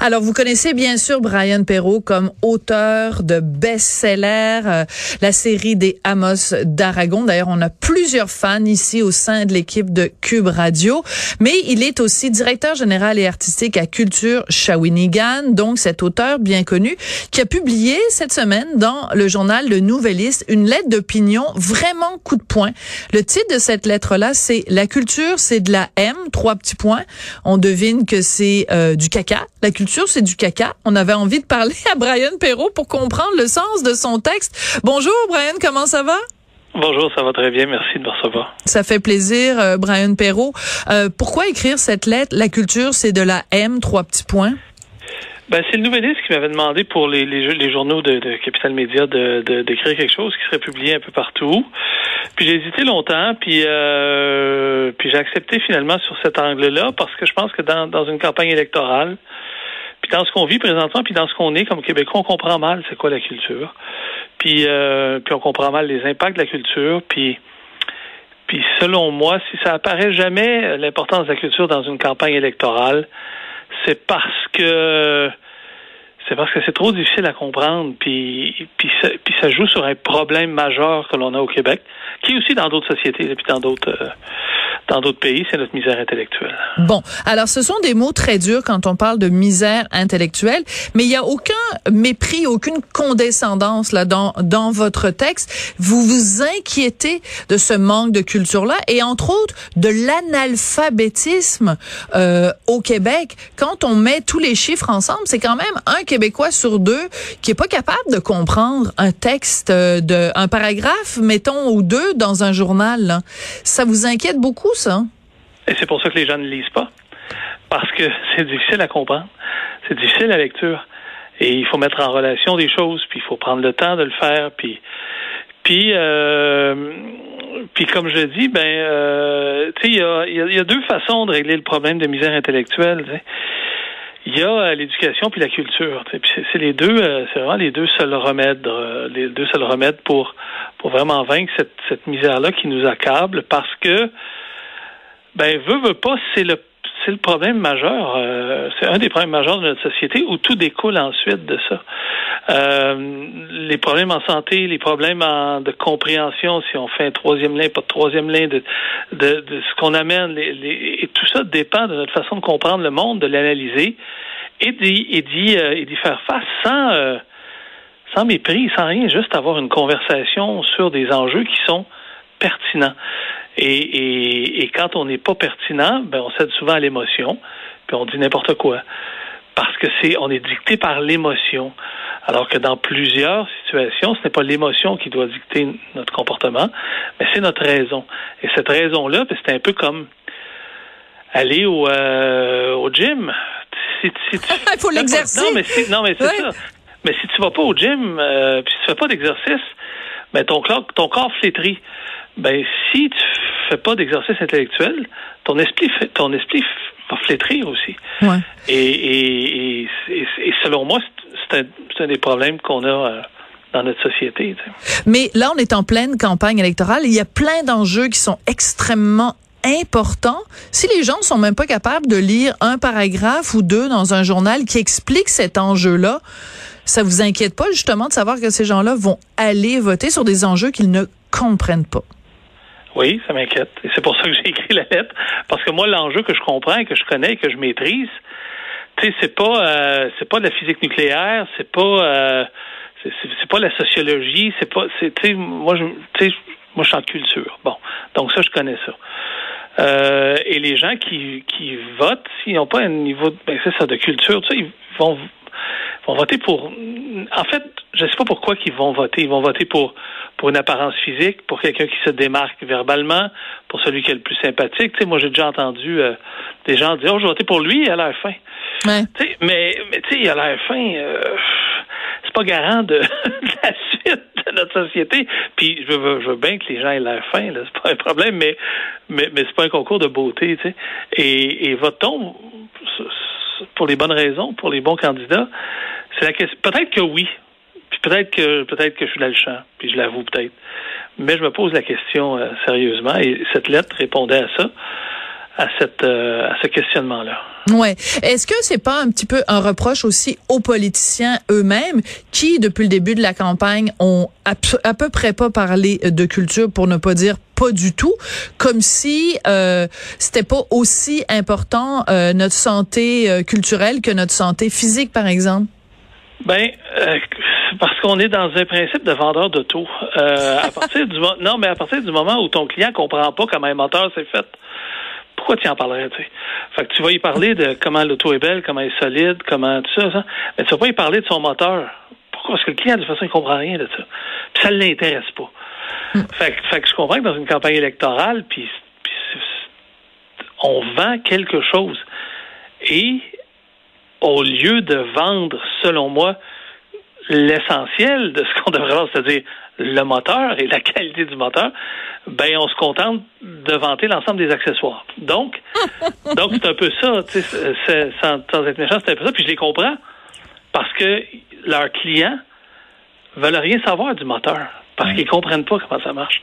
Alors, vous connaissez bien sûr Brian Perrault comme auteur de best-seller, euh, la série des Amos d'Aragon. D'ailleurs, on a plusieurs fans ici au sein de l'équipe de Cube Radio. Mais il est aussi directeur général et artistique à Culture Shawinigan, donc cet auteur bien connu qui a publié cette semaine dans le journal Le Nouvelliste une lettre d'opinion vraiment coup de poing. Le titre de cette lettre-là, c'est La culture, c'est de la M, trois petits points. On devine que c'est euh, du caca la culture, c'est du caca. On avait envie de parler à Brian Perrault pour comprendre le sens de son texte. Bonjour, Brian, comment ça va? Bonjour, ça va très bien. Merci de me recevoir. Ça fait plaisir, euh, Brian Perrault. Euh, pourquoi écrire cette lettre? La culture, c'est de la M, trois petits points. Ben, c'est le nouvelliste qui m'avait demandé pour les, les, journaux de, de, Capital Média de, d'écrire quelque chose qui serait publié un peu partout. Puis j'ai hésité longtemps, puis euh, puis j'ai accepté finalement sur cet angle-là parce que je pense que dans, dans une campagne électorale, puis dans ce qu'on vit présentement, puis dans ce qu'on est comme Québécois, on comprend mal c'est quoi la culture. Puis euh, puis on comprend mal les impacts de la culture, puis puis selon moi, si ça apparaît jamais l'importance de la culture dans une campagne électorale, c'est parce que c'est parce que c'est trop difficile à comprendre, puis, puis, ça, puis ça joue sur un problème majeur que l'on a au Québec, qui est aussi dans d'autres sociétés, et puis dans d'autres euh, dans d'autres pays, c'est notre misère intellectuelle. Bon, alors ce sont des mots très durs quand on parle de misère intellectuelle, mais il n'y a aucun mépris, aucune condescendance là dans dans votre texte. Vous vous inquiétez de ce manque de culture là et entre autres de l'analphabétisme euh, au Québec. Quand on met tous les chiffres ensemble, c'est quand même un Québécois sur deux qui est pas capable de comprendre un texte euh, de un paragraphe, mettons ou deux dans un journal. Ça vous inquiète beaucoup ça Et c'est pour ça que les gens ne lisent pas. Parce que c'est difficile à comprendre. C'est difficile la lecture. Et il faut mettre en relation des choses, puis il faut prendre le temps de le faire, puis puis euh, puis comme je dis, ben euh, tu sais, il y a, deux façons de régler le problème de misère intellectuelle. Il y a euh, l'éducation puis la culture. C'est les deux, c'est vraiment les deux seuls remèdes, les deux seuls remèdes pour pour vraiment vaincre cette, cette misère-là qui nous accable, parce que ben, veut, veut pas, c'est le c'est le problème majeur. Euh, c'est un des problèmes majeurs de notre société où tout découle ensuite de ça. Euh, les problèmes en santé, les problèmes de compréhension, si on fait un troisième lien, pas de troisième lien, de, de, de ce qu'on amène, les, et tout ça dépend de notre façon de comprendre le monde, de l'analyser et d'y, et d'y, euh, et d'y faire face sans, sans mépris, sans rien, juste avoir une conversation sur des enjeux qui sont pertinents. Et, et, quand on n'est pas pertinent, ben on cède souvent à l'émotion, puis on dit n'importe quoi. Parce que c'est on est dicté par l'émotion. Alors que dans plusieurs situations, ce n'est pas l'émotion qui doit dicter notre comportement, mais c'est notre raison. Et cette raison-là, ben, c'est un peu comme aller au, euh, au gym. Il faut l'exercer. Non, mais, non, mais c'est ça. Mais si tu vas pas au gym, euh, puis si tu fais pas d'exercice, ben ton corps, ton corps flétrit ben si tu fais pas d'exercice intellectuel, ton esprit ton esprit va flétrir aussi. Ouais. Et, et, et, selon moi, c'est un, un, des problèmes qu'on a euh, dans notre société. Mais là, on est en pleine campagne électorale. Il y a plein d'enjeux qui sont extrêmement importants. Si les gens sont même pas capables de lire un paragraphe ou deux dans un journal qui explique cet enjeu-là, ça vous inquiète pas justement de savoir que ces gens-là vont aller voter sur des enjeux qu'ils ne comprennent pas? Oui, ça m'inquiète. Et c'est pour ça que j'ai écrit la lettre. Parce que moi, l'enjeu que je comprends, que je connais, que je maîtrise, tu sais, c'est pas euh, c'est pas de la physique nucléaire, c'est pas euh, c'est pas la sociologie, c'est pas, c'est, tu sais, moi, je, moi, je suis en culture. Bon, donc ça, je connais ça. Euh, et les gens qui, qui votent, s'ils n'ont pas un niveau, ben, ça, de culture, tu sais, ils vont, vont voter pour. En fait, je sais pas pourquoi ils vont voter. Ils vont voter pour pour une apparence physique, pour quelqu'un qui se démarque verbalement, pour celui qui est le plus sympathique. Tu sais, moi, j'ai déjà entendu euh, des gens dire, oh, je vais voter pour lui, il a l'air fin. Ouais. Tu sais, mais, mais tu sais, il a l'air fin. Euh, c'est pas garant de, de la suite de notre société. Puis je veux, je veux bien que les gens aient l'air fin, là, c'est pas un problème, mais mais, mais c'est pas un concours de beauté, tu sais. Et, et votons pour les bonnes raisons, pour les bons candidats. C'est la question. Peut-être que oui. Puis peut-être que peut-être que je suis dans le champ, puis je l'avoue peut-être. Mais je me pose la question euh, sérieusement et cette lettre répondait à ça, à cette euh, à ce questionnement-là. Ouais. Est-ce que c'est pas un petit peu un reproche aussi aux politiciens eux-mêmes qui, depuis le début de la campagne, ont à peu près pas parlé de culture, pour ne pas dire pas du tout, comme si euh, c'était pas aussi important euh, notre santé euh, culturelle que notre santé physique, par exemple? Ben, euh, parce qu'on est dans un principe de vendeur d'auto. Euh, à partir du non, mais à partir du moment où ton client comprend pas comment un moteur s'est fait, pourquoi tu en parlerais, tu sais? Fait que tu vas y parler de comment l'auto est belle, comment elle est solide, comment tout ça, ça. Mais tu vas pas y parler de son moteur. Pourquoi? Parce que le client, de toute façon, il comprend rien de ça. Puis ça ne l'intéresse pas. Fait, que- fait que je comprends que dans une campagne électorale, puis, on vend quelque chose. Et au lieu de vendre, selon moi, l'essentiel de ce qu'on devrait voir, c'est-à-dire le moteur et la qualité du moteur, ben on se contente de vanter l'ensemble des accessoires. Donc, donc c'est un peu ça, tu sais, c'est- c'est- sans, sans être méchant, c'est un peu ça, puis je les comprends parce que leurs clients veulent rien savoir du moteur parce qu'ils comprennent pas comment ça marche.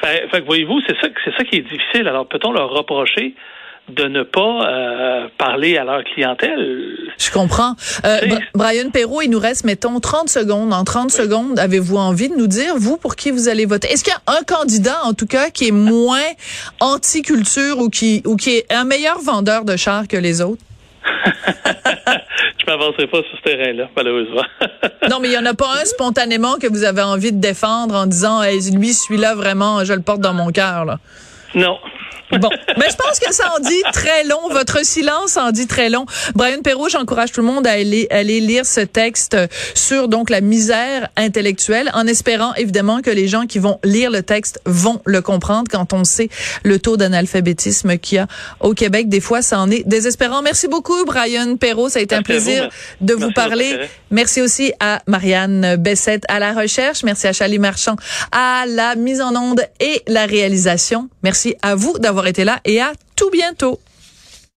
Fait, fait que voyez-vous, c'est ça, c'est ça qui est difficile. Alors peut-on leur reprocher de ne pas euh, parler à leur clientèle? Je comprends. Euh, Brian Perrault, il nous reste, mettons, 30 secondes. En 30 secondes, avez-vous envie de nous dire, vous, pour qui vous allez voter? Est-ce qu'il y a un candidat, en tout cas, qui est moins anti-culture ou qui, ou qui est un meilleur vendeur de chars que les autres? Je m'avancerai pas sur ce terrain-là, malheureusement. Non, mais il y en a pas un spontanément que vous avez envie de défendre en disant, hey, lui, celui-là, vraiment, je le porte dans mon cœur, là. non. Bon, mais je pense que ça en dit très long. Votre silence en dit très long. Brian Perrault, j'encourage tout le monde à aller, aller lire ce texte sur donc la misère intellectuelle, en espérant évidemment que les gens qui vont lire le texte vont le comprendre. Quand on sait le taux d'analphabétisme qu'il y a au Québec, des fois, ça en est désespérant. Merci beaucoup, Brian Perrault. Ça a été un Merci plaisir de vous Merci parler. Merci aussi à Marianne Bessette à la recherche. Merci à Charlie Marchand à la mise en onde et la réalisation. Merci à vous été là et à tout bientôt.